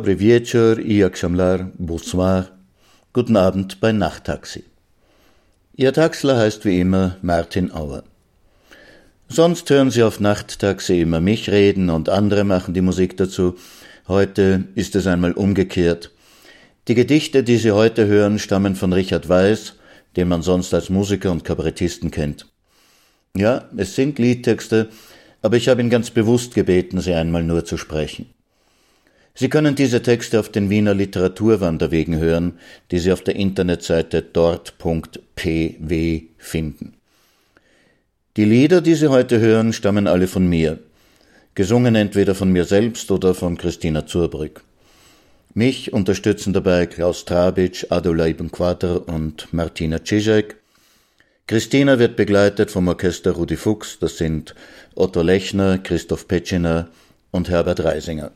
Dobry wieczór i jak bonsoir. Guten Abend bei Nachttaxi. Ihr Taxler heißt wie immer Martin Auer. Sonst hören Sie auf Nachttaxi immer mich reden und andere machen die Musik dazu. Heute ist es einmal umgekehrt. Die Gedichte, die Sie heute hören, stammen von Richard Weiß, den man sonst als Musiker und Kabarettisten kennt. Ja, es sind Liedtexte, aber ich habe ihn ganz bewusst gebeten, sie einmal nur zu sprechen. Sie können diese Texte auf den Wiener Literaturwanderwegen hören, die Sie auf der Internetseite dort.pw finden. Die Lieder, die Sie heute hören, stammen alle von mir, gesungen entweder von mir selbst oder von Christina Zurbrück. Mich unterstützen dabei Klaus Trabitsch, Adula Ibn Quater und Martina Cizek. Christina wird begleitet vom Orchester Rudi Fuchs, das sind Otto Lechner, Christoph Petschiner und Herbert Reisinger.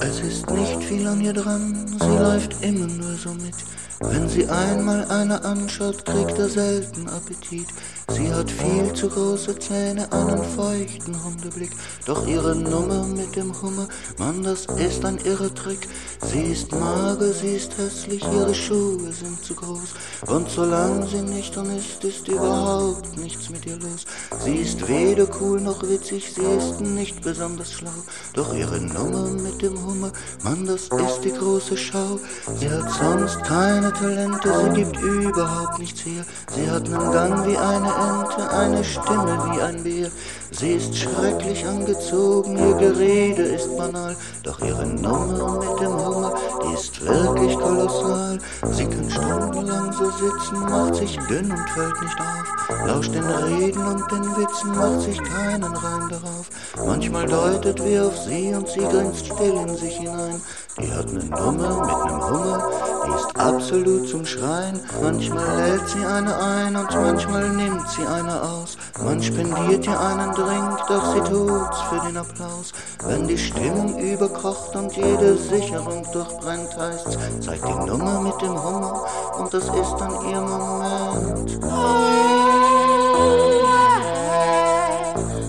Es ist nicht viel an ihr dran, sie läuft immer nur so mit. Wenn sie einmal einer anschaut, kriegt er selten Appetit. Sie hat viel zu große Zähne, einen feuchten Hundeblick. Doch ihre Nummer mit dem Hummer, Mann, das ist ein irrer Trick. Sie ist mager, sie ist hässlich, ihre Schuhe sind zu groß. Und solange sie nicht nüchtern ist, ist überhaupt nichts mit ihr los. Sie ist weder cool noch witzig, sie ist nicht besonders schlau. Doch ihre Nummer mit dem Hummer, Mann, das ist die große Schau. Sie hat sonst keine Talente, sie gibt überhaupt nichts her. Sie hat einen Gang wie eine Ente, eine Stimme wie ein Bär. Sie ist schrecklich angezogen, ihr Gerede ist banal, doch ihre Nummer mit dem Hummer, die ist wirklich kolossal. Sie kann stundenlang so sitzen, macht sich dünn und fällt nicht auf, lauscht den Reden und den Witzen, macht sich keinen Reim darauf. Manchmal deutet wie auf sie und sie grinst still in sich hinein. Die hat ne Nummer mit nem die ist absolut zum Schreien. Manchmal lädt sie eine ein und manchmal nimmt sie eine aus. Man spendiert ihr einen Drink, doch sie tut's für den Applaus. Wenn die Stimmung überkocht und jede Sicherung durchbrennt, heißt's, zeigt die Nummer mit dem Hummer und das ist dann ihr Moment.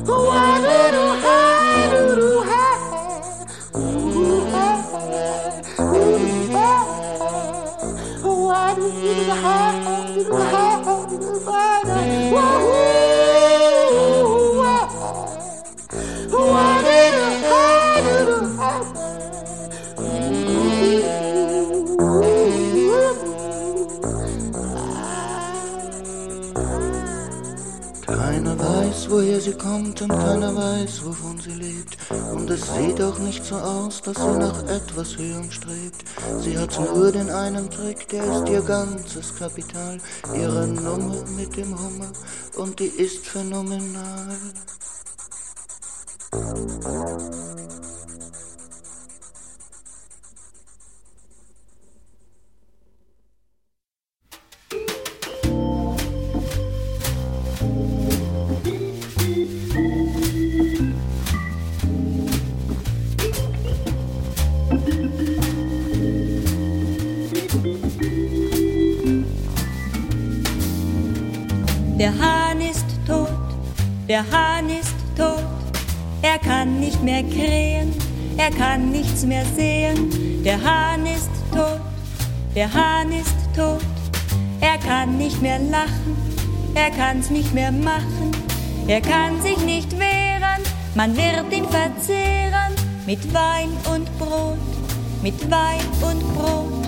woher sie kommt und keiner weiß, wovon sie lebt. Und es sieht auch nicht so aus, dass sie nach etwas Höherem strebt. Sie hat nur den einen Trick, der ist ihr ganzes Kapital. Ihre Nummer mit dem Hummer und die ist phänomenal. Der Hahn ist tot, der Hahn ist tot. Er kann nicht mehr krähen, er kann nichts mehr sehen. Der Hahn ist tot, der Hahn ist tot. Er kann nicht mehr lachen, er kann's nicht mehr machen. Er kann sich nicht wehren, man wird ihn verzehren mit Wein und Brot, mit Wein und Brot.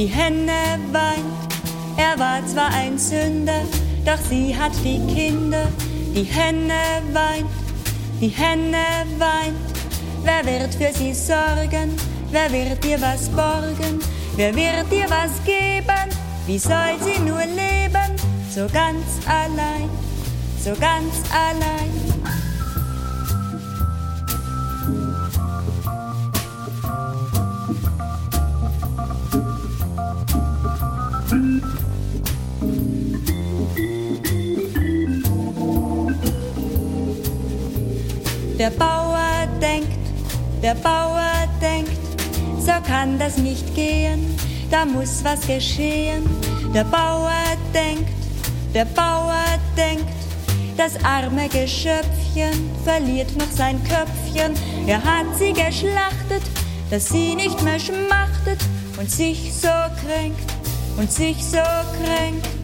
Die Henne weint. Er war zwar ein Sünder, doch sie hat die Kinder. Die Henne weint, die Henne weint. Wer wird für sie sorgen? Wer wird ihr was borgen? Wer wird ihr was geben? Wie soll sie nur leben? So ganz allein, so ganz allein. Der Bauer denkt, der Bauer denkt, so kann das nicht gehen, da muss was geschehen. Der Bauer denkt, der Bauer denkt, das arme Geschöpfchen verliert noch sein Köpfchen. Er hat sie geschlachtet, dass sie nicht mehr schmachtet und sich so kränkt und sich so kränkt.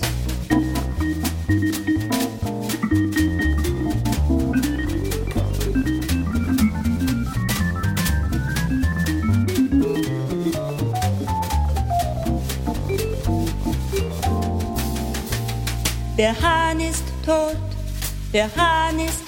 Der Hahn ist tot, der Hahn ist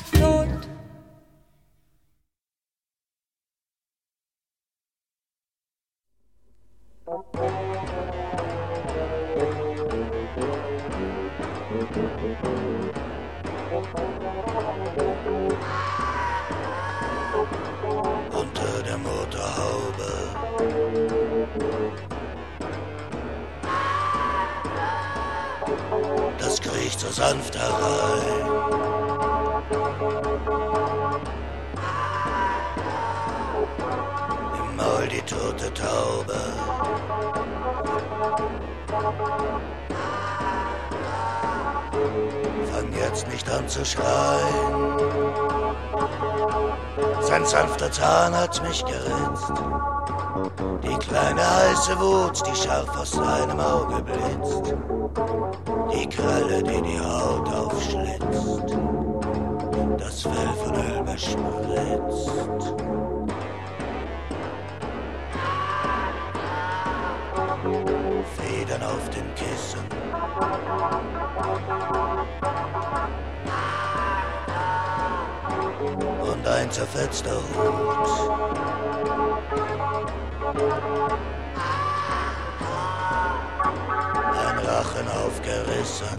Aufgerissen.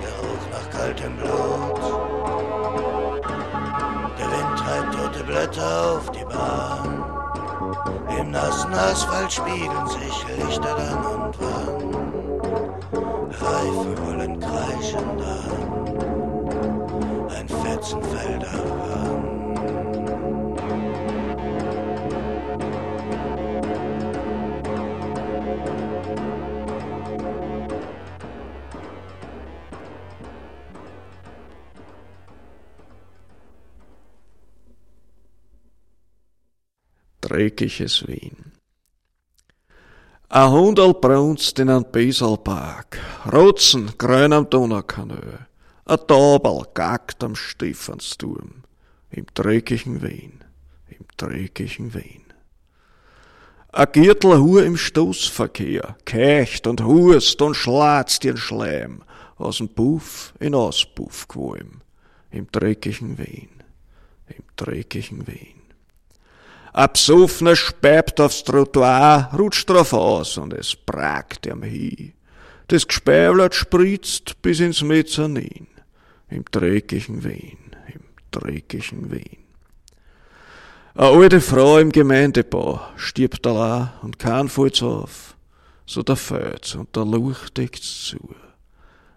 Geruch nach kaltem Blut. Der Wind treibt tote Blätter auf die Bahn. Im nassen Asphalt spiegeln sich Lichter dann und wann. Reifen rollen kreischend an. Ein Fetzen fällt. Dreckiges Wien. A Hundel brunst in ein Beselpark, Rotzen grün am Donaukanö, a Tabel gackt am Stephansturm, im dreckigen Wien, im dreckigen Wien. A Gürtel Hu im Stoßverkehr, keicht und hust und schlatzt ihren Schleim, aus'm Puff in Auspuff qualm, im dreckigen Wien, im dreckigen Wien. A Psoffner speibt aufs Trottoir, rutscht drauf aus und es pragt ihm hi. Das Gespeiblet spritzt bis ins Mezzanin, im dreckigen Wien, im dreckigen Wien. Eine alte Frau im Gemeindebau stirbt allein und kein fällt's auf. So der fällt's und der Luch deckt's zu.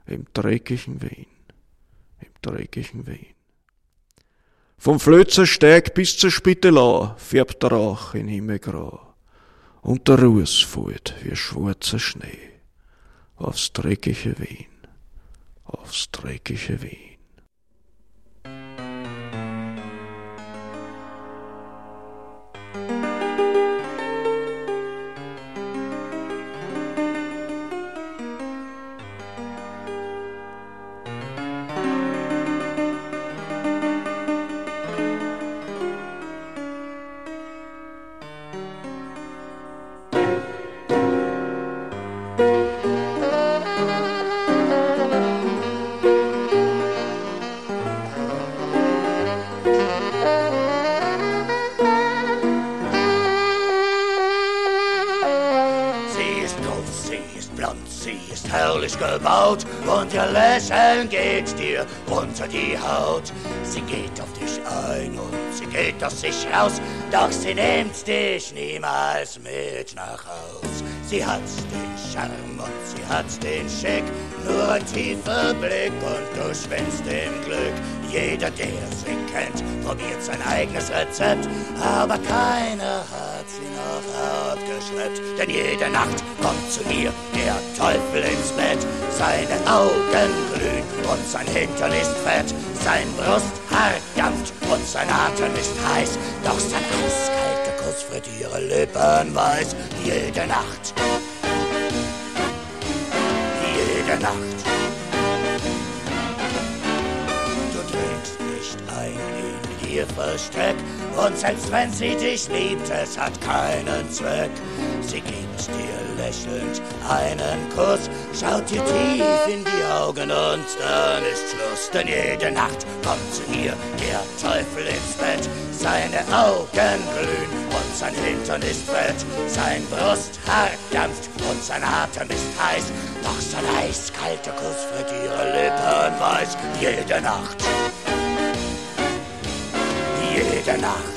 Im dreckigen Wien, im dreckigen Wien. Vom Flözersteig bis zur Spittelau färbt der Rauch in Himmelgrau. Und der Ruß fällt wie schwarzer Schnee aufs dreckige Wien, aufs dreckige Wien. Lächeln geht dir unter die Haut. Sie geht auf dich ein und sie geht aus sich raus, doch sie nimmt dich niemals mit nach Haus. Sie hat den Charme und sie hat den Schick, nur ein tiefer Blick und du schwindst im Glück. Jeder, der sie kennt, probiert sein eigenes Rezept, aber keiner hat sie noch abgeschleppt. Denn jede Nacht kommt zu ihr der Teufel ins Bett. Seine Augen glühen und sein Hintern ist fett. Sein Brusthaar dampft und sein Atem ist heiß. Doch sein eiskalter Kuss friert ihre Lippen weiß. Jede Nacht. Jede Nacht. ihr Versteck. Und selbst wenn sie dich liebt, es hat keinen Zweck. Sie gibt dir lächelnd einen Kuss, schaut dir tief in die Augen und dann ist Schluss. Denn jede Nacht kommt zu ihr der Teufel ins Bett. Seine Augen glühen und sein Hintern ist fett. Sein Brusthaar dampft und sein Atem ist heiß. Doch sein eiskalter Kuss wird ihre Lippen weiß. Jede Nacht jede Nacht.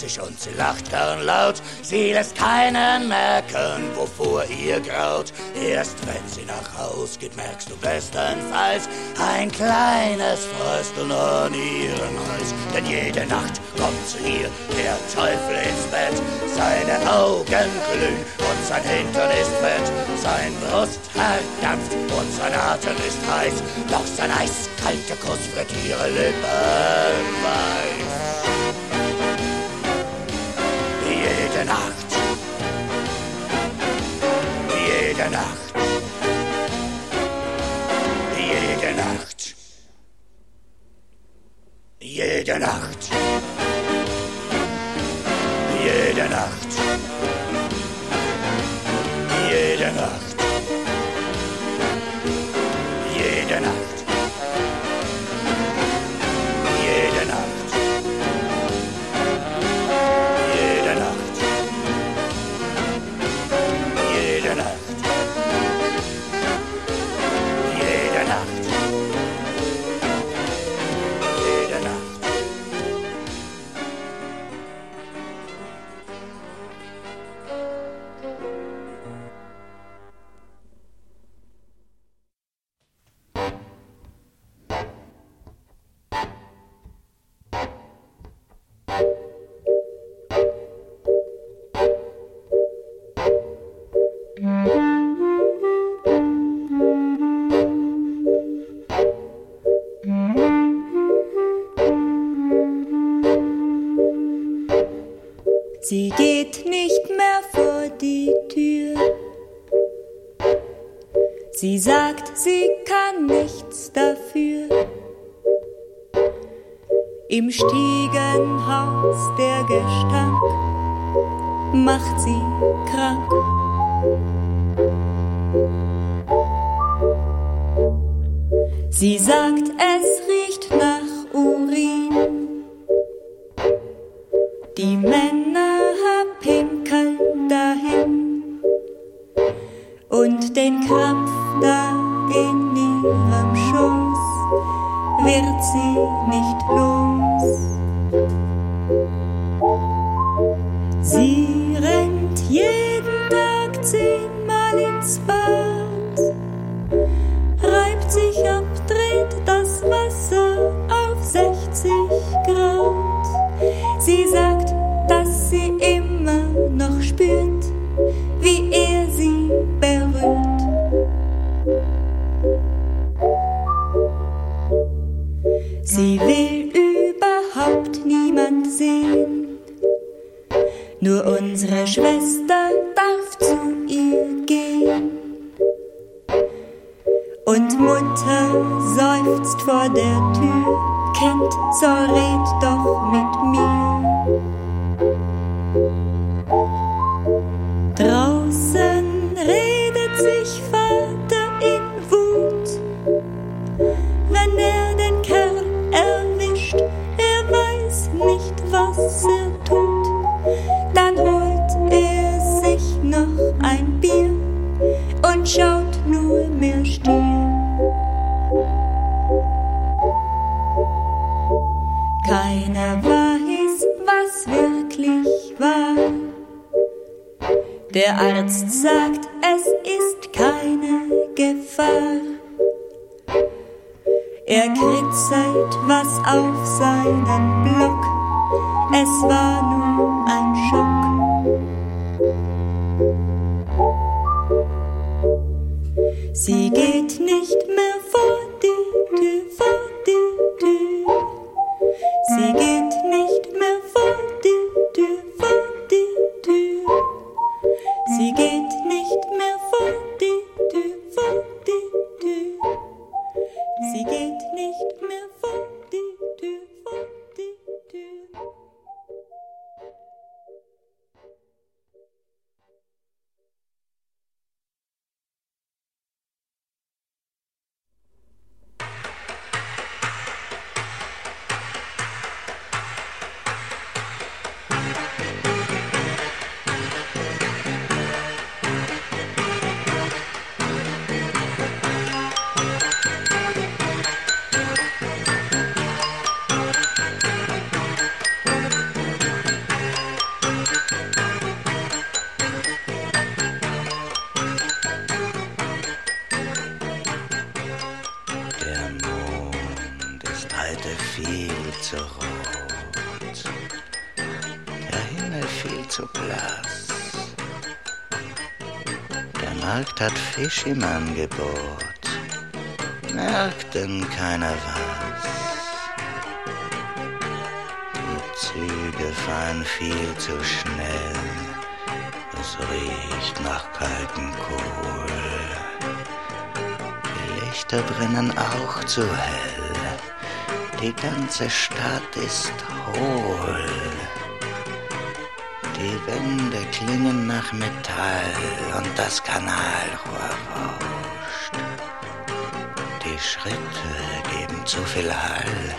Witzig und sie lacht gern laut. Sie lässt keinen merken, wovor ihr graut. Erst wenn sie nach Haus geht, merkst du bestenfalls ein kleines Frösteln an ihrem Hals. Denn jede Nacht kommt zu ihr der Teufel ins Bett. Seine Augen glühen und sein Hintern ist fett. Sein Brusthaar dampft und sein Atem ist heiß. Doch sein eiskalter Kuss wird ihre Lippen weiß. Jede Nacht. Jede Nacht. Jede Nacht. Jede Nacht. Jede Nacht. Im Stiegenhaus der Gestank macht sie krank. Sie sagt, es hat Fisch im Angebot, merkt denn keiner was. Die Züge fahren viel zu schnell, es riecht nach kaltem Kohl. Die Lichter brennen auch zu hell. Die ganze Stadt ist hohl. Die Wände klingen nach Metall und das Kanalrohr rauscht. Die Schritte geben zu viel Hall.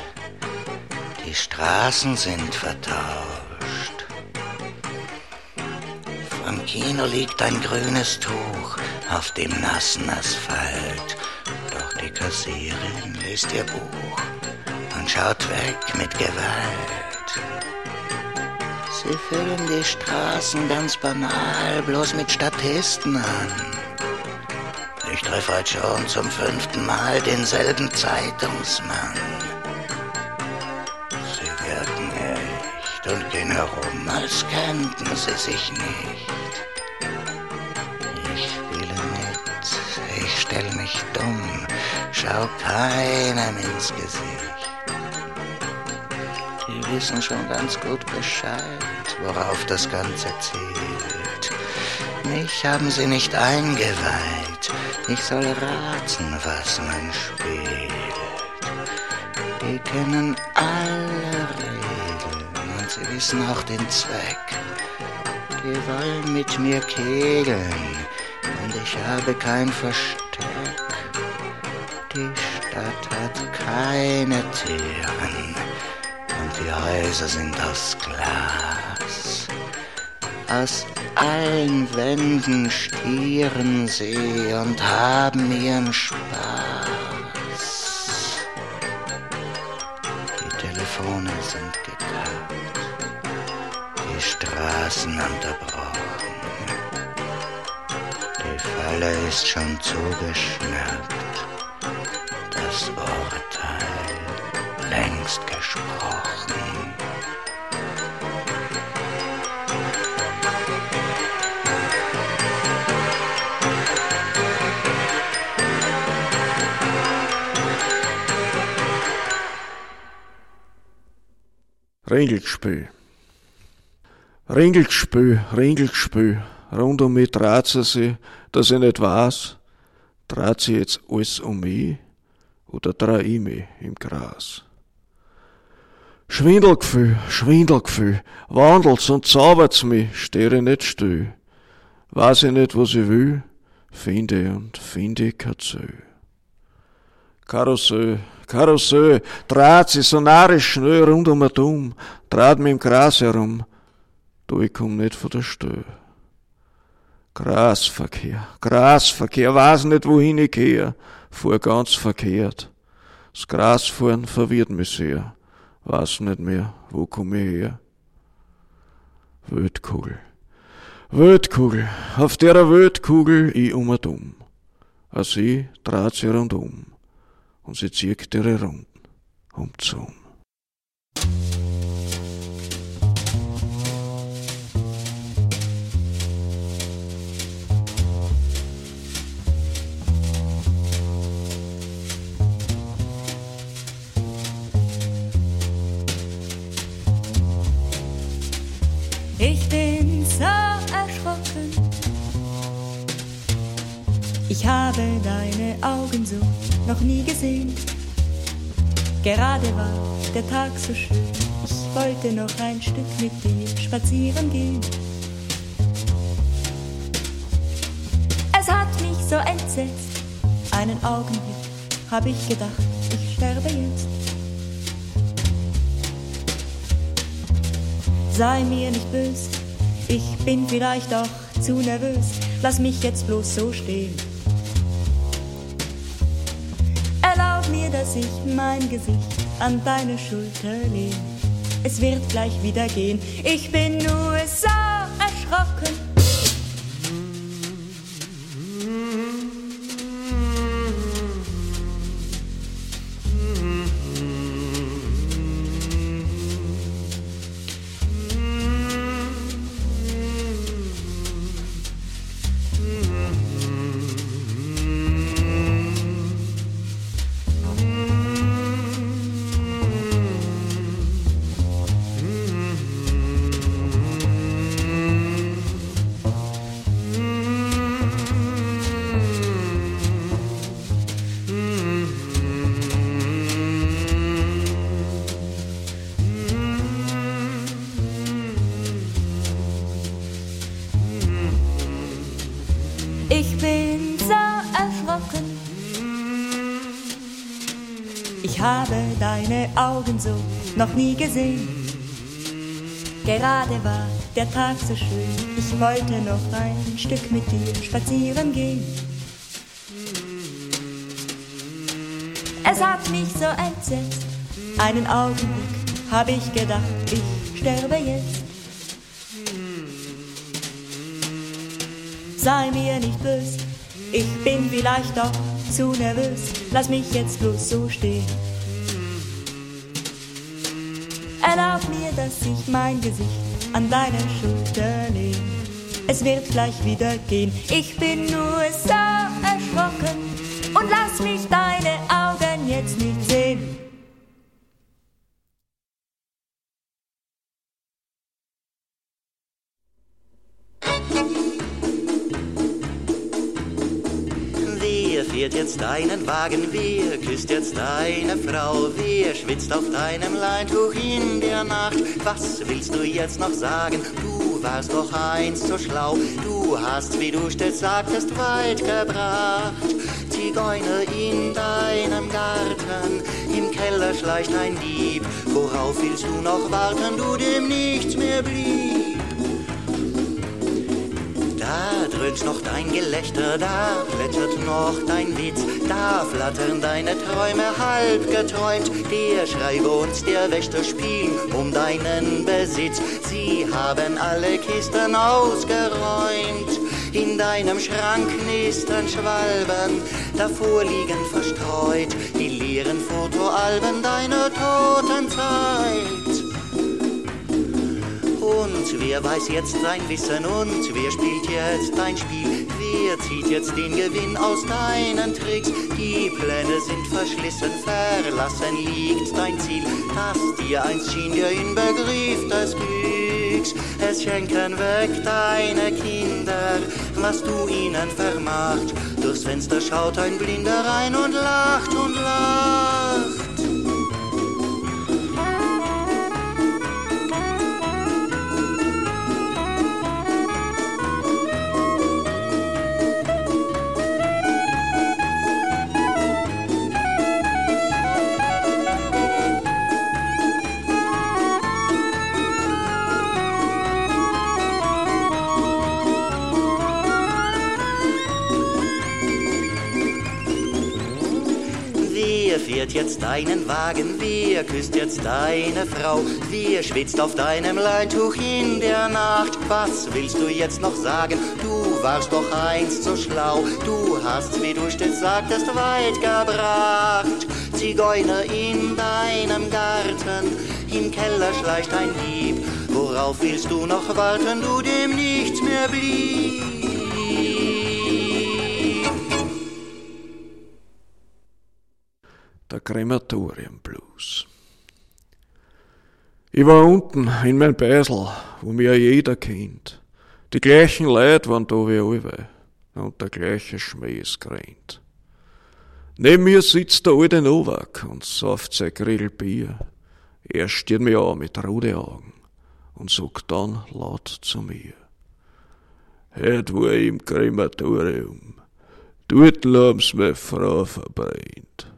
Die Straßen sind vertauscht. Vom Kino liegt ein grünes Tuch auf dem nassen Asphalt. Doch die Kassierin liest ihr Buch und schaut weg mit Gewalt. Sie füllen die Straßen ganz banal, bloß mit Statisten an. Ich treffe heute schon zum fünften Mal denselben Zeitungsmann. Sie wirken echt und gehen herum, als kennten sie sich nicht. Ich spiele mit, ich stell mich dumm, schau keinem ins Gesicht. Wissen schon ganz gut Bescheid, worauf das Ganze zielt. Mich haben sie nicht eingeweiht, ich soll raten, was man spielt. Die kennen alle Regeln und sie wissen auch den Zweck. Die wollen mit mir kegeln und ich habe kein Versteck. Die Stadt hat keine Türen Häuser sind aus Glas. Aus allen Wänden stieren sie und haben ihren Spaß. Ringelgespül. Ringelgespül, Ringelgespül. Rund um mich dreht sie sich, dass ich nicht weiß, dreht sie jetzt alles um mich oder dreh ich mich im Gras. Schwindelgefühl, Schwindelgefühl, wandelt's und zaubert's mich, stehe ich nicht still. Weiß ich nicht, was ich will, finde und finde kein Ziel. Karussell, Karussell, dreht sich so narrisch schnell rund um und um, dreht mich im Gras herum, du, ich komm nicht von der Stelle. Grasverkehr, Grasverkehr, weiß nicht, wohin ich gehe, fuhr ganz verkehrt. Das Grasfahren verwirrt mich sehr, weiß nicht mehr, wo komm ich her. Wildkugel, Wildkugel, auf der Wildkugel ich um und um. A sie dreht sie rundum und sie zieht ihre Runden um zum. Ich bin Ich habe deine Augen so noch nie gesehen. Gerade war der Tag so schön. Ich wollte noch ein Stück mit dir spazieren gehen. Es hat mich so entsetzt. Einen Augenblick habe ich gedacht, ich sterbe jetzt. Sei mir nicht böse, ich bin vielleicht auch zu nervös. Lass mich jetzt bloß so stehen. Dass ich mein Gesicht an deine Schulter lehne. Es wird gleich wieder gehen. Ich bin nur so erschrocken. Augen so noch nie gesehen. Gerade war der Tag so schön. Ich wollte noch ein Stück mit dir spazieren gehen. Es hat mich so entsetzt. Einen Augenblick habe ich gedacht, ich sterbe jetzt. sei mir nicht bös. Ich bin vielleicht doch zu nervös. Lass mich jetzt bloß so stehen. Dass ich mein Gesicht an deine Schulter lehne. Es wird gleich wieder gehen. Ich bin nur so jetzt deinen Wagen? Wer küsst jetzt deine Frau? Wer schwitzt auf deinem Leintuch in der Nacht? Was willst du jetzt noch sagen? Du warst doch einst so schlau. Du hast, wie du stets sagtest, weit gebracht. Zigeuner in deinem Garten, im Keller schleicht ein Dieb. Worauf willst du noch warten, du dem nichts mehr blieb? Da dröhnt noch dein Gelächter, da plätschert noch dein Witz, da flattern deine Träume halb geträumt. Der Schreiber und der Wächter spielen um deinen Besitz. Sie haben alle Kisten ausgeräumt. In deinem Schrank nisten Schwalben, davor liegen verstreut die leeren Fotoalben deiner toten Zeit. Und wer weiß jetzt dein Wissen und wer spielt jetzt dein Spiel? Wer zieht jetzt den Gewinn aus deinen Tricks? Die Pläne sind verschlissen, verlassen liegt dein Ziel, das dir einst schien der Inbegriff des Glücks. Es schenken weg deine Kinder, was du ihnen vermacht. Durchs Fenster schaut ein Blinder rein und lacht und lacht. Deinen Wagen? Wer küsst jetzt deine Frau? Wer schwitzt auf deinem Leintuch in der Nacht? Was willst du jetzt noch sagen? Du warst doch einst so schlau. Du hast, wie du stets sagtest, weit gebracht. Zigeuner in deinem Garten, im Keller schleicht ein Dieb. Worauf willst du noch warten, du dem nichts mehr blieb? Krematorium-Blues. Ich war unten in mein Beisel, wo mir jeder kennt. Die gleichen Leute waren da wie alle und der gleiche Schmäh grennt. Neben mir sitzt der alte Novak und sauft sein Grill Bier. Er stiert mir an mit roten Augen und sagt dann laut zu mir. Heut war ich im Krematorium. Dort haben's meine Frau verbrennt.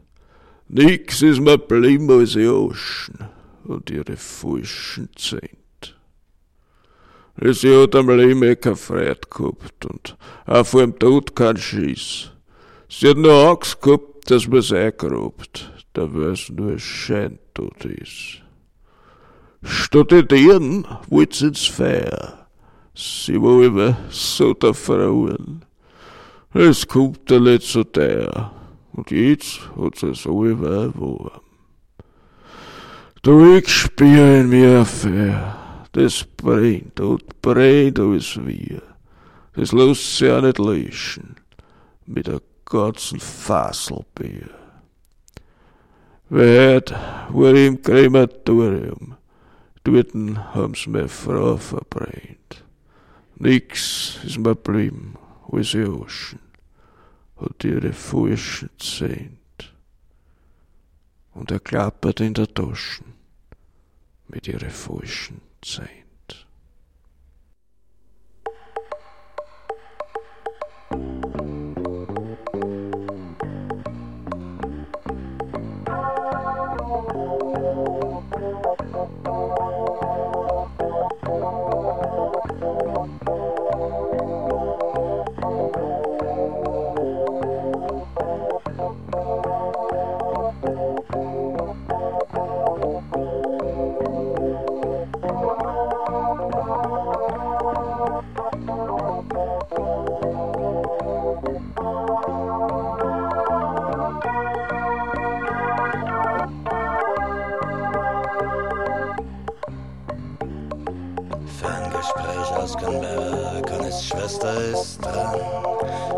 Nix ist mir blieben als die Oschen und ihre falschen Zent. Sie hat am Leben keine Freude gehabt und auch vor dem Tod keinen Schiss. Sie hat nur Angst gehabt, dass man's eingrabt, da weil's nur ein Scheintod ist. Studieren wollt sie ins Feuer. Sie war immer so der Frauen. Es kommt der letzte Tag. Jetzt hat so warm. Du, ich spür in mir Feuer. Das brennt und brennt alles wir. Das lässt sich auch nicht löschen. Mit der ganzen Fasselbier. Wer hat, war im Krematorium. Dort haben's meine Frau verbrennt. Nix ist mir blieben, als die Oschen hat ihre falschen Zent. Und er klappert in der Taschen mit ihren falschen Zent.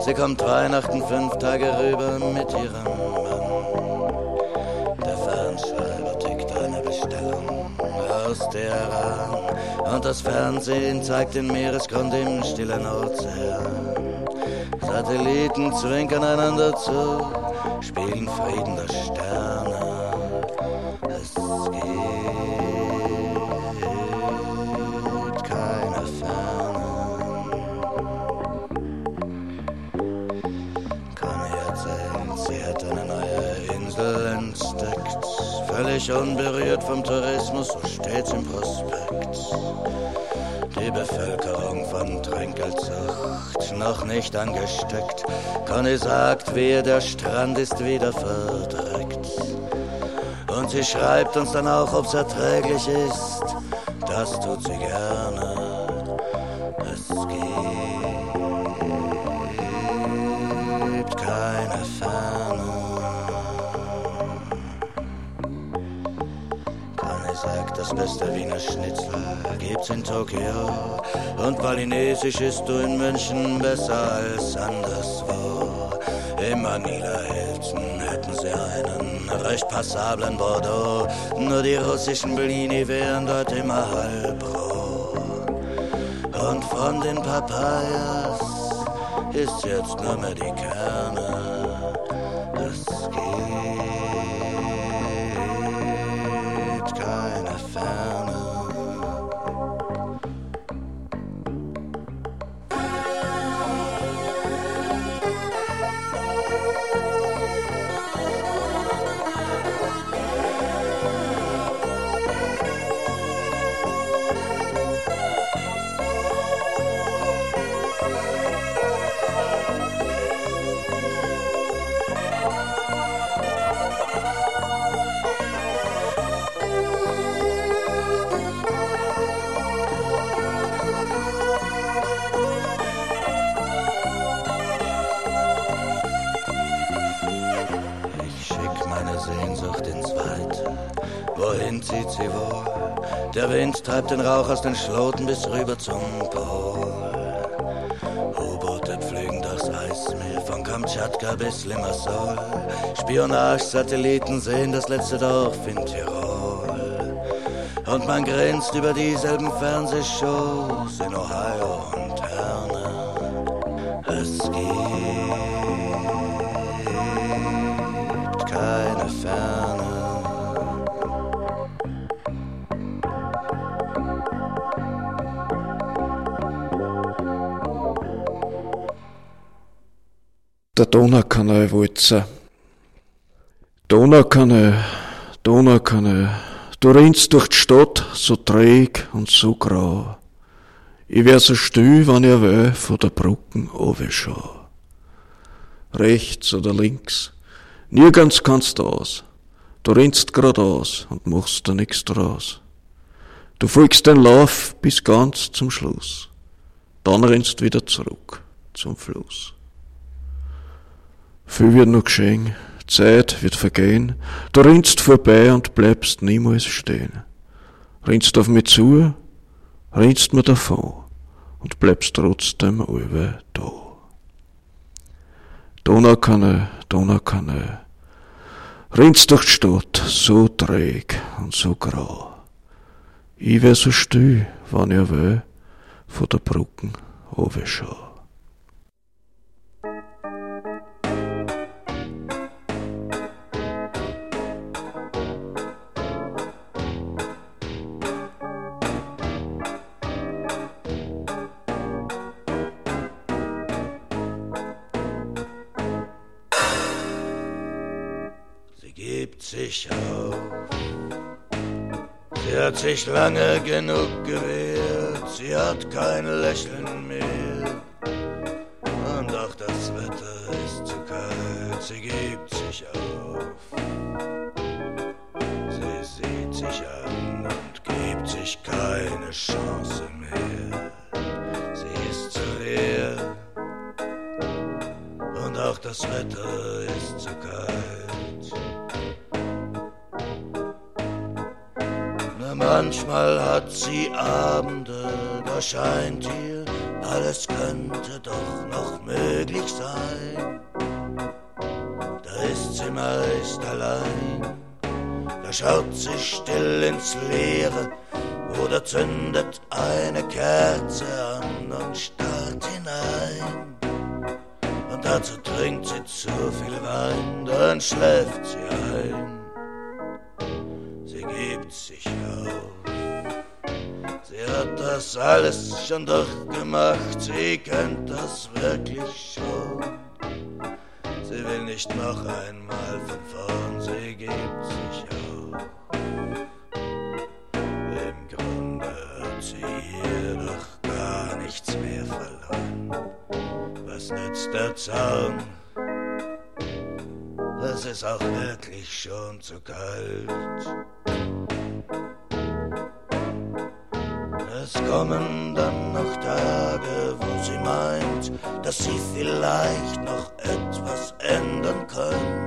Sie kommt Weihnachten fünf Tage rüber mit ihrem Mann. Der Fernschreiber tickt eine Bestellung aus Teheran. Und das Fernsehen zeigt den Meeresgrund im stillen Ozean. Satelliten zwinkern einander zu, spielen Frieden der Sterne. Es gibt völlig unberührt vom Tourismus, so steht's im Prospekt. Die Bevölkerung von Tränkelzucht noch nicht angesteckt. Conny sagt, wer der Strand ist wieder verdreckt. Und sie schreibt uns dann auch, ob's erträglich ist. Das tut sie gerne. Gibt's in Tokio. Und Balinesisch isst du in München besser als anderswo. In Manila Hilton hätten sie einen recht passablen Bordeaux. Nur die russischen Blini wären dort immer halb roh. Und von den Papayas ist jetzt nur mehr die Kerne. Der Wind treibt den Rauch aus den Schloten bis rüber zum Pol. U-Boote pflügen durchs Eismeer von Kamtschatka bis Limassol. Spionage-Satelliten sehen das letzte Dorf in Tirol. Und man grinst über dieselben Fernsehshows in Ohio Der Donaukanal Walzer. Donaukanal, Donaukanal, du rennst durch die Stadt so träg und so grau. Ich wär so still, wenn ich will, von der Brücken schau. Rechts oder links, nirgends kannst du aus. Du rennst geradeaus und machst da nix draus. Du folgst den Lauf bis ganz zum Schluss. Dann rennst wieder zurück zum Fluss. Viel wird noch geschehen, Zeit wird vergehen, du rennst vorbei und bleibst niemals stehen. Rennst auf mich zu, rennst mir davon und bleibst trotzdem alle da. Donaukanne, Donaukanne, rennst durch die Stadt, so träg und so grau. Ich wär so still, wann ich will, von der Brücken schau. Sich lange genug gewehrt. Sie hat kein Lächeln mehr. Leere oder zündet eine Kerze an und starrt hinein. dazu trinkt sie zu viel Wein, dann schläft sie ein. Sie gibt sich auf. Sie hat das alles schon durchgemacht, sie kennt das wirklich schon. Sie will nicht noch einmal von hier doch gar nichts mehr verloren. Was nützt der Zaun? Das ist auch wirklich schon zu kalt. Es kommen dann noch Tage, wo sie meint, dass sie vielleicht noch etwas ändern könnte.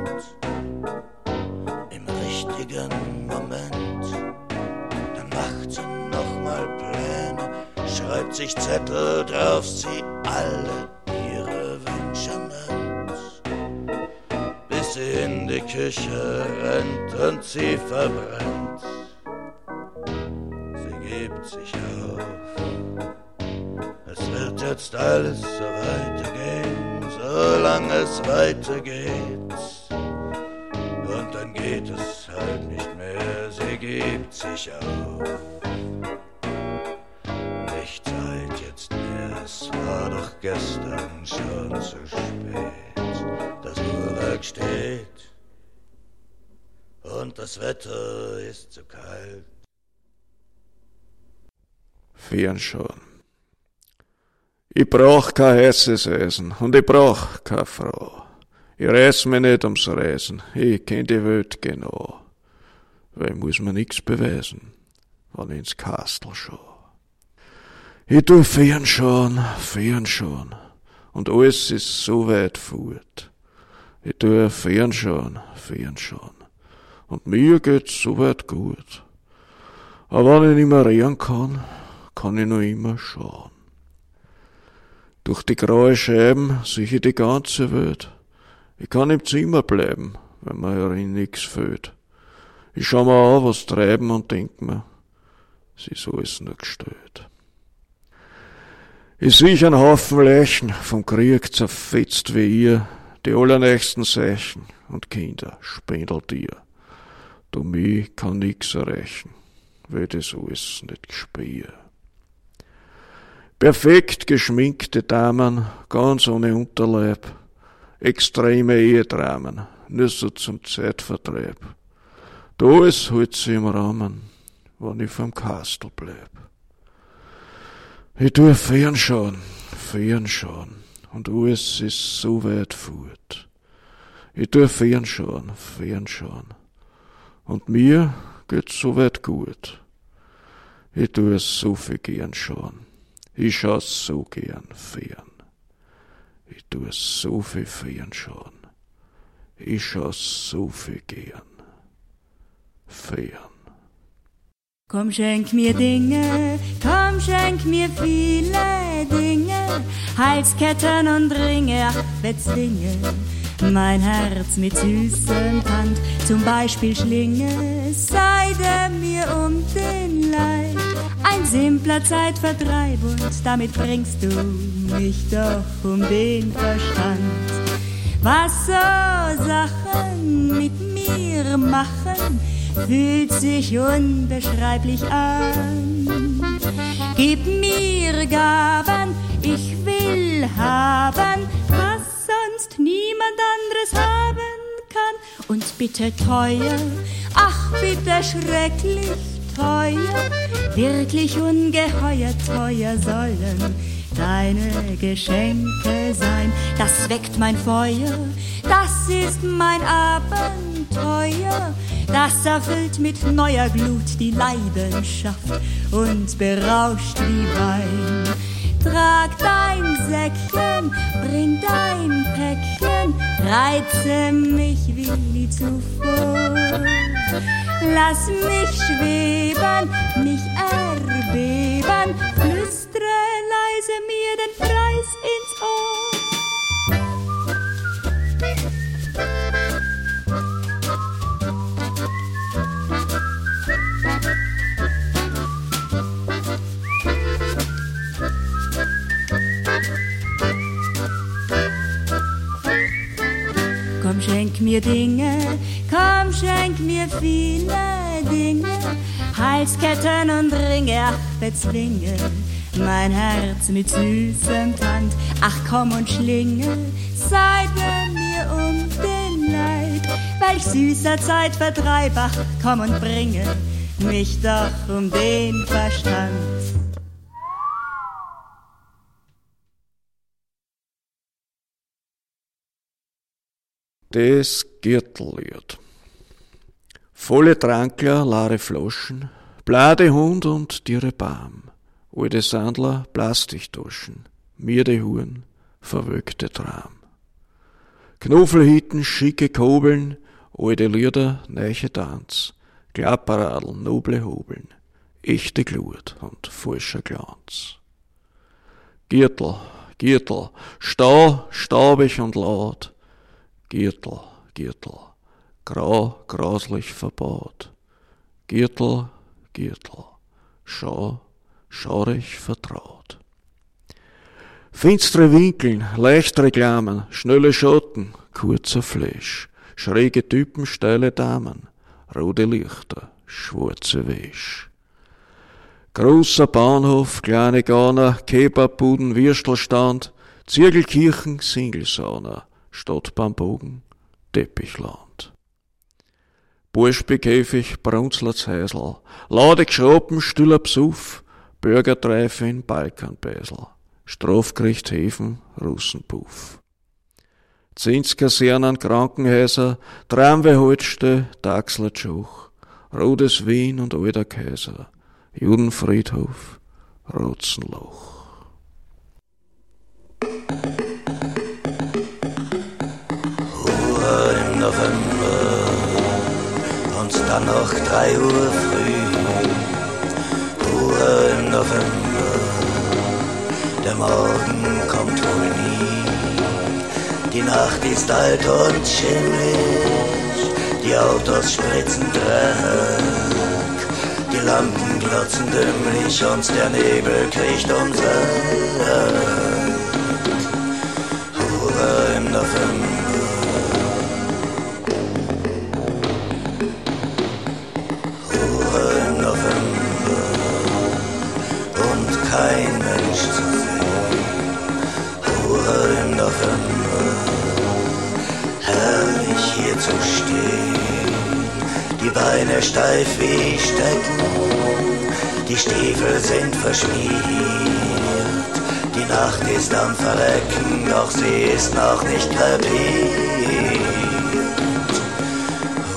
20 Zettel drauf, sie alle ihre Wünsche nennt, bis sie in die Küche rennt und sie verbrennt. Sie gibt sich auf. Es wird jetzt alles so weitergehen, solange es weitergeht. Und dann geht es halt nicht mehr, sie gibt sich auf. Wetter ist zu kalt. Vieren schon. Ich brauch kein heißes Essen und ich brauch keine Frau. Ich reiß mich nicht ums Reisen, ich kenn die Welt genau. Weil muss mir nix beweisen, wann ich ins Kastel schau. Ich tu fern schon, fern schon, und alles ist so weit fort. Ich tu fern schon, fern schon, und mir geht's so weit gut. Aber wenn ich nicht mehr reden kann, kann ich noch immer schauen. Durch die graue Scheiben sehe ich die ganze Welt. Ich kann im Zimmer bleiben, wenn mir herin nix fehlt. Ich schau mir an, was treiben und denk mir, sie ist alles nur gestellt. Ich sehe einen Haufen Leichen vom Krieg zerfetzt wie ihr, die allernächsten Seichen und Kinder, Spendeltier. Du mich kann nix erreichen, weil das alles nicht gespielt. Perfekt geschminkte Damen, ganz ohne Unterleib, extreme Ehedramen, nur so zum Zeitvertreib. Da alles hält sie im Rahmen, wenn ich vom Kastel bleib. Ich tu fern schauen, fern schauen, und alles ist so weit fort. Ich tu fern schauen, fern schauen, und mir geht's so weit gut. Ich tu es so viel gern schauen. Ich schau so gern fern. Ich tu es so viel fern schauen. Ich schau so viel gern fern. Komm, schenk mir Dinge, komm, schenk mir viele Dinge, Halsketten und Ringe, ach, Betzdinge, mein Herz mit süßem Tand, zum Beispiel Schlinge, Seide mir um den Leib, ein simpler Zeitvertreib und damit bringst du mich doch um den Verstand. Was so Sachen mit mir machen, fühlt sich unbeschreiblich an. Gib mir Gaben, ich bitte teuer, ach bitte schrecklich teuer, wirklich ungeheuer teuer sollen deine Geschenke sein. Das weckt mein Feuer, das ist mein Abenteuer. Das erfüllt mit neuer Glut die Leidenschaft und berauscht wie Wein. Trag dein Säckchen, bring dein Päckchen, reize mich wie zuvor. Lass mich schweben, mich erbeben, flüstere leise mir den Preis ins Ohr. Schenk mir Dinge, komm, schenk mir viele Dinge, Halsketten und Ringe, ach, bezwinge mein Herz mit süßem Tand. Ach, komm und schlinge Seide mir um den Leib, welch süßer Zeit vertreib, ach, komm und bringe mich doch um den Verstand. Das Gürtellied. Volle Trankler, leere Flaschen, blade Hund und Tiere Baum, alte Sandler, Plastiktaschen, mierde Huren, verwögte Traum. Knuffelhitten, schicke Kobeln, alte Lieder, neiche Tanz, Klapperadl, noble Hobeln, echte Glut und falscher Glanz. Gürtel, Gürtel, stau, staubig und laut, Gürtel, Gürtel, grau, grauslich verbaut. Gürtel, Gürtel, schau, schaurig vertraut. Finstere Winkeln, leichtere Klammern, schnelle Schotten, kurzer Flash, schräge Typen, steile Damen, rote Lichter, schwarze Wäsch. Großer Bahnhof, kleine Gauner, Kebabbuden, Würstelstand, Zirkelkirchen, Singlesauna, Stadt beim Bogen, Teppichland. Burschbekäfig, Brunzlerts Häusl, laude Geschroppen, stiller Psuff, Bürgertreife in Balkanbäsel, Strafgericht Häfen, Russenpuff. Zinskasernen, Krankenhäuser, Tramweholste, Dachslertschuch, Rotes Wien und Alter Kaiser, Judenfriedhof, Rotzenloch. Dann noch drei Uhr früh. Ruhe im November, der Morgen kommt wohl nie. Die Nacht ist alt und schimmlig, die Autos spritzen Dreck. Die Lampen glotzen dümmlich und der Nebel kriegt ums Eck. Ruhe im November. Verschmiert. Die Nacht ist am Verrecken, doch sie ist noch nicht krepiert.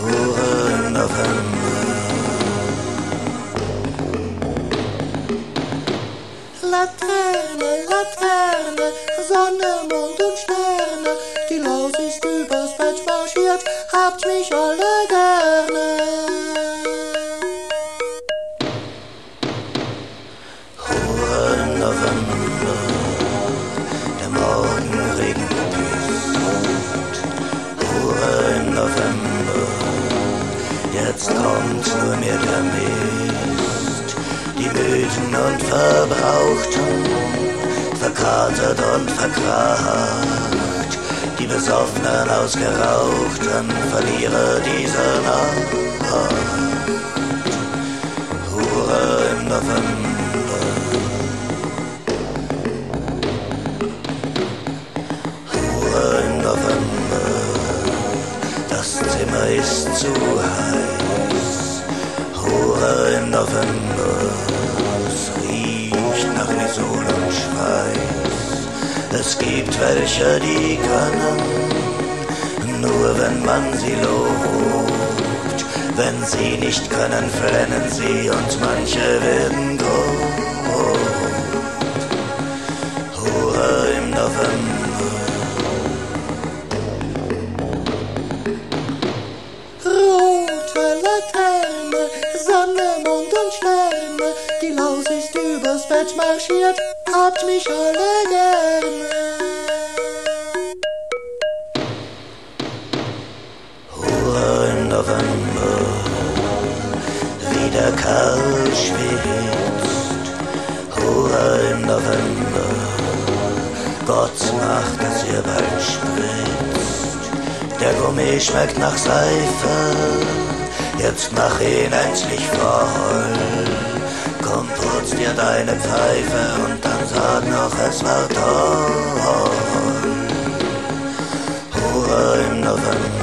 Im November. Laterne, Laterne, Sonne, Mond und Sterne. Die Laus ist übers Bett marschiert, habt mich Verbrauchten, verkatert und verkracht. Die Besoffenen ausgerauchten Verlierer dieser Nacht. Ruhe im November. Ruhe im November. Das Zimmer ist zu Es gibt welche, die können, nur wenn man sie lobt. Wenn sie nicht können, flennen sie und manche werden grob. Ruhe im November. Rote Laterne, Sonne, Mond und Sterne. Die Laus ist übers Bett marschiert, habt mich alle gerne. Ruhe im November, wie der Karl schwitzt. Ruhe im November, Gott macht, dass ihr bald spritzt. Der Gummi schmeckt nach Seife, jetzt mach ihn endlich voll. Putz dir deine Pfeife und dann sag noch, es war toll. Hurra im November.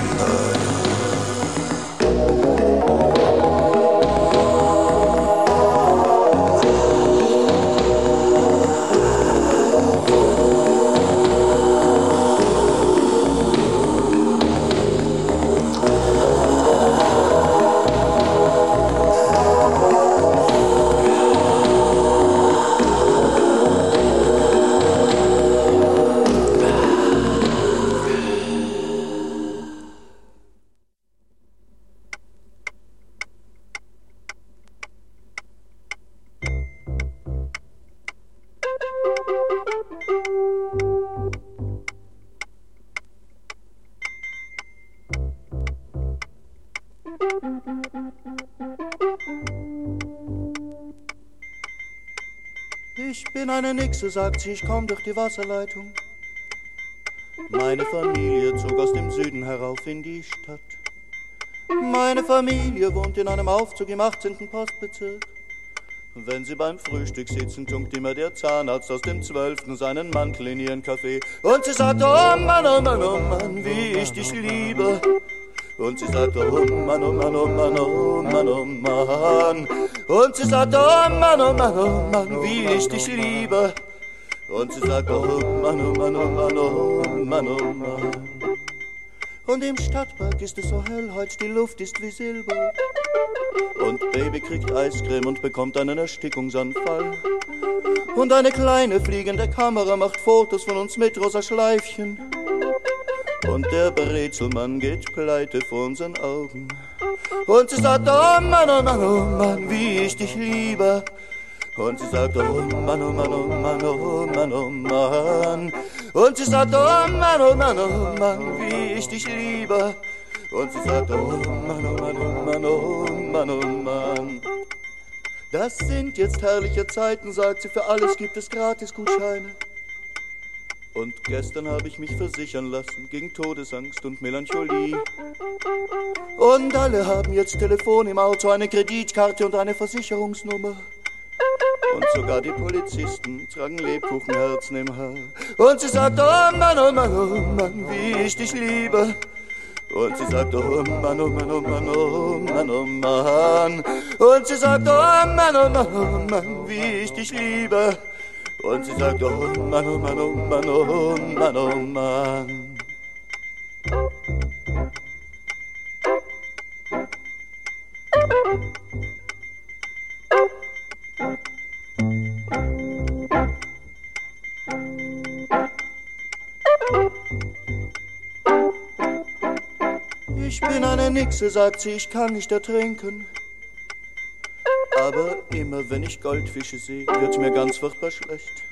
Ich bin eine Nixe, sagt sie, ich komm durch die Wasserleitung. Meine Familie zog aus dem Süden herauf in die Stadt. Meine Familie wohnt in einem Aufzug im 18. Postbezirk. Wenn sie beim Frühstück sitzen, tunkt immer der Zahnarzt aus dem Zwölften seinen Mantel in ihren Kaffee. Und sie sagt, oh Mann, oh Mann, oh Mann, wie ich dich liebe. Und sie sagt, oh Mann, oh Mann, oh Mann, oh Mann, oh Mann. Und sie sagt, oh Mann, oh Mann, oh Mann, wie ich dich liebe. Und sie sagt, oh Mann, oh Mann, oh Mann, oh Mann, oh Mann. Und im Stadtpark ist es so hell, heut die Luft ist wie Silber. Und Baby kriegt Eiscreme und bekommt einen Erstickungsanfall. Und eine kleine fliegende Kamera macht Fotos von uns mit rosa Schleifchen. Und der Brezelmann geht pleite vor unseren Augen. Und sie sagt, oh Mann, oh Mann, oh Mann, wie ich dich liebe. Und sie sagt, oh Mann, oh Mann, oh Mann, oh Mann, oh Mann. Und sie sagt, oh Mann, oh Mann, oh Mann, wie ich dich liebe. Und sie sagt, oh Mann, oh Mann, oh Mann, oh Mann, oh Mann. Das sind jetzt herrliche Zeiten, sagt sie, für alles gibt es Gratisgutscheine. Und gestern habe ich mich versichern lassen gegen Todesangst und Melancholie. Und alle haben jetzt Telefon im Auto, eine Kreditkarte und eine Versicherungsnummer. Und sogar die Polizisten tragen Lebkuchenherzen im Haar. Und sie sagt, oh Mann, oh Mann, oh Mann, wie ich dich liebe. Und sie sagt, oh Mann, oh Mann, oh Mann, oh Mann, oh Mann. Und sie sagt, oh Mann, oh Mann, oh Mann, wie ich dich liebe. Und sie sagt, oh Mann, oh Mann, oh Mann, oh Mann, oh Mann. Ich bin eine Nixe, sagt sie, ich kann nicht ertrinken. Aber immer wenn ich Goldfische sehe, wird mir ganz furchtbar schlecht.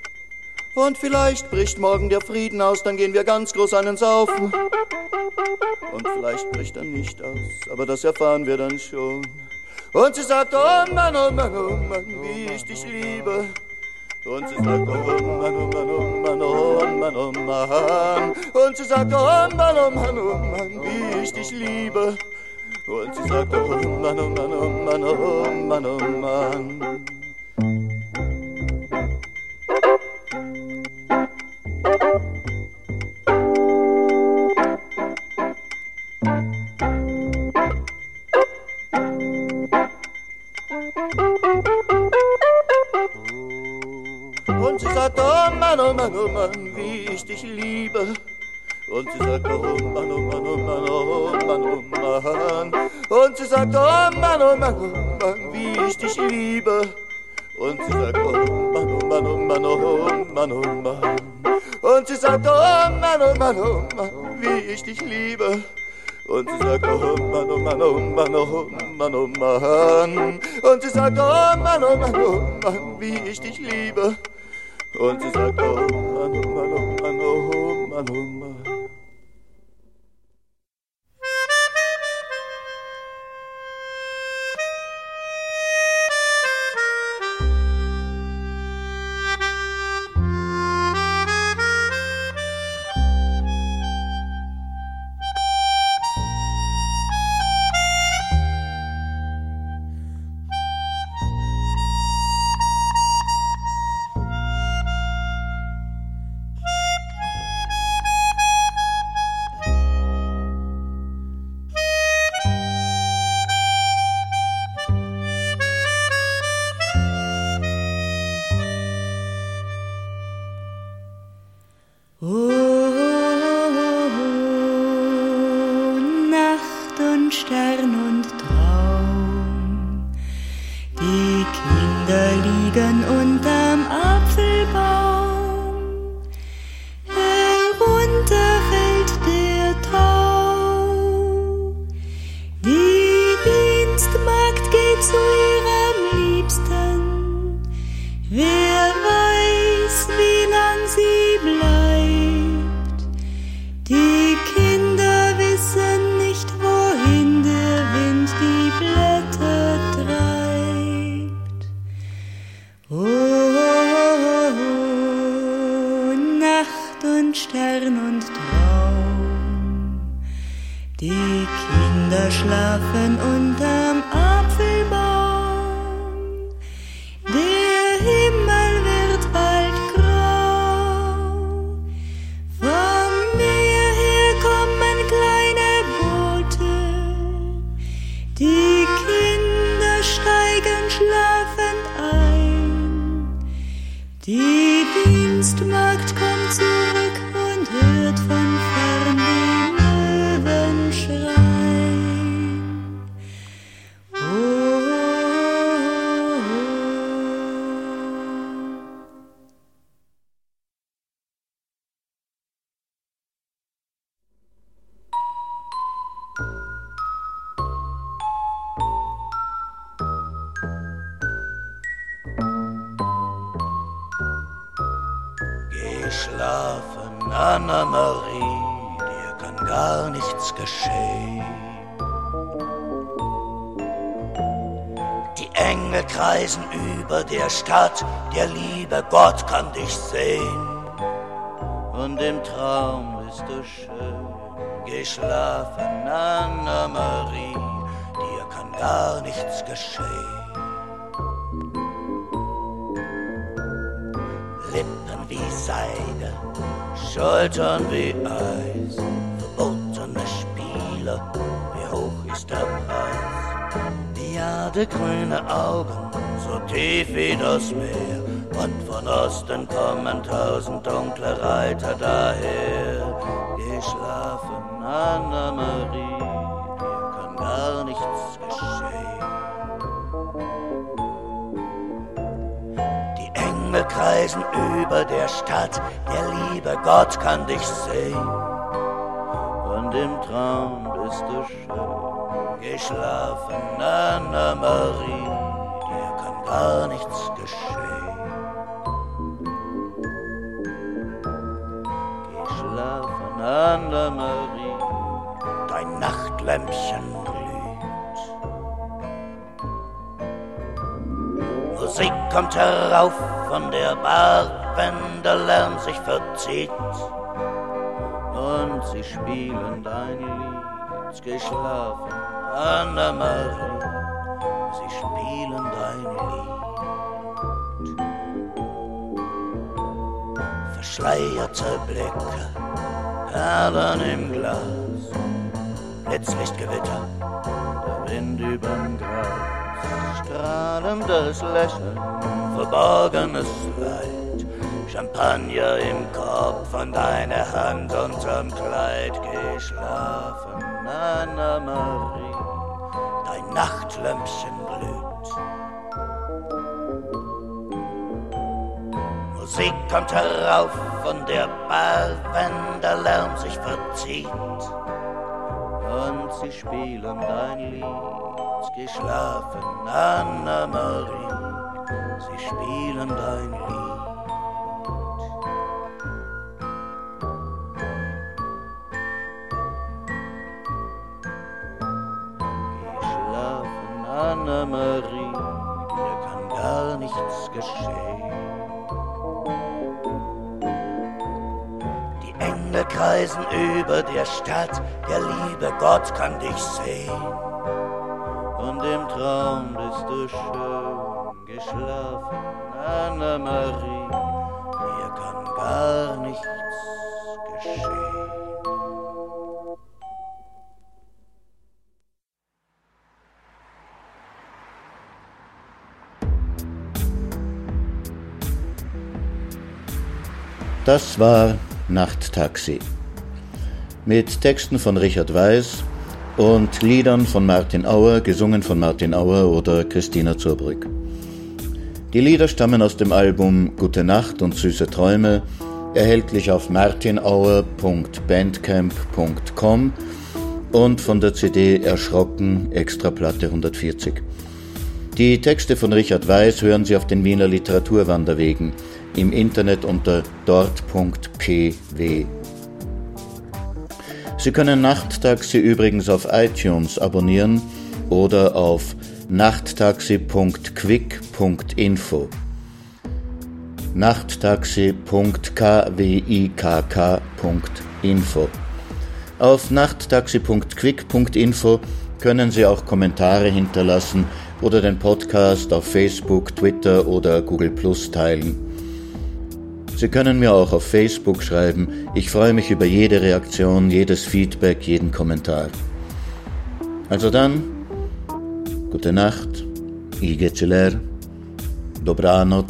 Und vielleicht bricht morgen der Frieden aus, dann gehen wir ganz groß einen saufen. Und vielleicht bricht er nicht aus, aber das erfahren wir dann schon. Und sie sagt, oh Mann, oh Mann, oh Mann, wie ich dich liebe. Und sie sagt, oh Mann, oh Mann, oh Mann, oh Mann, oh Mann. Und sie sagt, oh Mann, oh Mann, oh Mann, wie ich dich liebe. Und sie sagt, oh Mann, oh Mann, oh Mann, oh Mann, oh Mann. Sagt, oh Mann, oh Mann, oh Mann, wie ich dich liebe. Und sie sagt, oh Mann, oh Mann, oh Mann, oh Mann, oh Mann. Und sie sagt, oh Mann, oh Mann, oh Mann, wie ich dich liebe. Und sie sagt, oh Mann, oh Mann, oh Mann, oh Mann, oh Mann. Und sie sagt, oh Mann, oh Mann, oh Mann, wie ich dich liebe. Und sie sagt, oh Mann, oh Mann, oh Mann, oh Mann, oh Mann. Stadt, der liebe Gott kann dich sehen. Und im Traum bist du schön, geh schlafen, Anna-Marie, dir kann gar nichts geschehen. Lippen wie Seide, Schultern wie Eis, verbotene Spiele, wie hoch ist der Preis? Die Erde grüne Augen, so tief wie das Meer, und von Osten kommen tausend dunkle Reiter daher. Geh schlafen, Anna-Marie, dir kann gar nichts geschehen. Die Engel kreisen über der Stadt, der liebe Gott kann dich sehen. Und im Traum bist du schön, geh schlafen, Anna-Marie, gar nichts geschehen. Geh schlafen, Anna-Marie, dein Nachtlämpchen glüht. Musik kommt herauf von der Bar, wenn der Lärm sich verzieht. Und sie spielen dein Lied, geh schlafen, Anna-Marie, sie spielen dein Lied. Verschleierte Blicke, Perlen im Glas, Blitzlichtgewitter, der Wind überm Gras, strahlendes Lächeln, verborgenes Leid, Champagner im Kopf und deine Hand unterm Kleid. Geh schlafen, Anna-Marie, dein Nachtlämpchen glüht. Musik kommt herauf von der Bar, wenn der Lärm sich verzieht und sie spielen dein Lied. Geh schlafen, Anna-Marie, sie spielen dein Lied. Schlafen, Anna-Marie, dir kann gar nichts geschehen. Die Engel kreisen über der Stadt, der liebe Gott kann dich sehen. Und im Traum bist du schön geschlafen, Anna-Marie, dir kann gar nichts geschehen. Das war Nachttaxi. Mit Texten von Richard Weiß, und Liedern von Martin Auer, gesungen von Martin Auer oder Christina Zurbrück. Die Lieder stammen aus dem Album Gute Nacht und süße Träume, erhältlich auf martinauer.bandcamp.com und von der CD Erschrocken Extraplatte 140. Die Texte von Richard Weiß hören Sie auf den Wiener Literaturwanderwegen im Internet unter dort.pw. Sie können Nachttaxi übrigens auf iTunes abonnieren oder auf nachttaxi.quick.info. Nachttaxi.kwikk.info. Auf nachttaxi.quick.info können Sie auch Kommentare hinterlassen oder den Podcast auf Facebook, Twitter oder Google Plus teilen. Sie können mir auch auf Facebook schreiben. Ich freue mich über jede Reaktion, jedes Feedback, jeden Kommentar. Also dann, gute Nacht, il Dobranoc,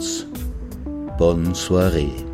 bonne.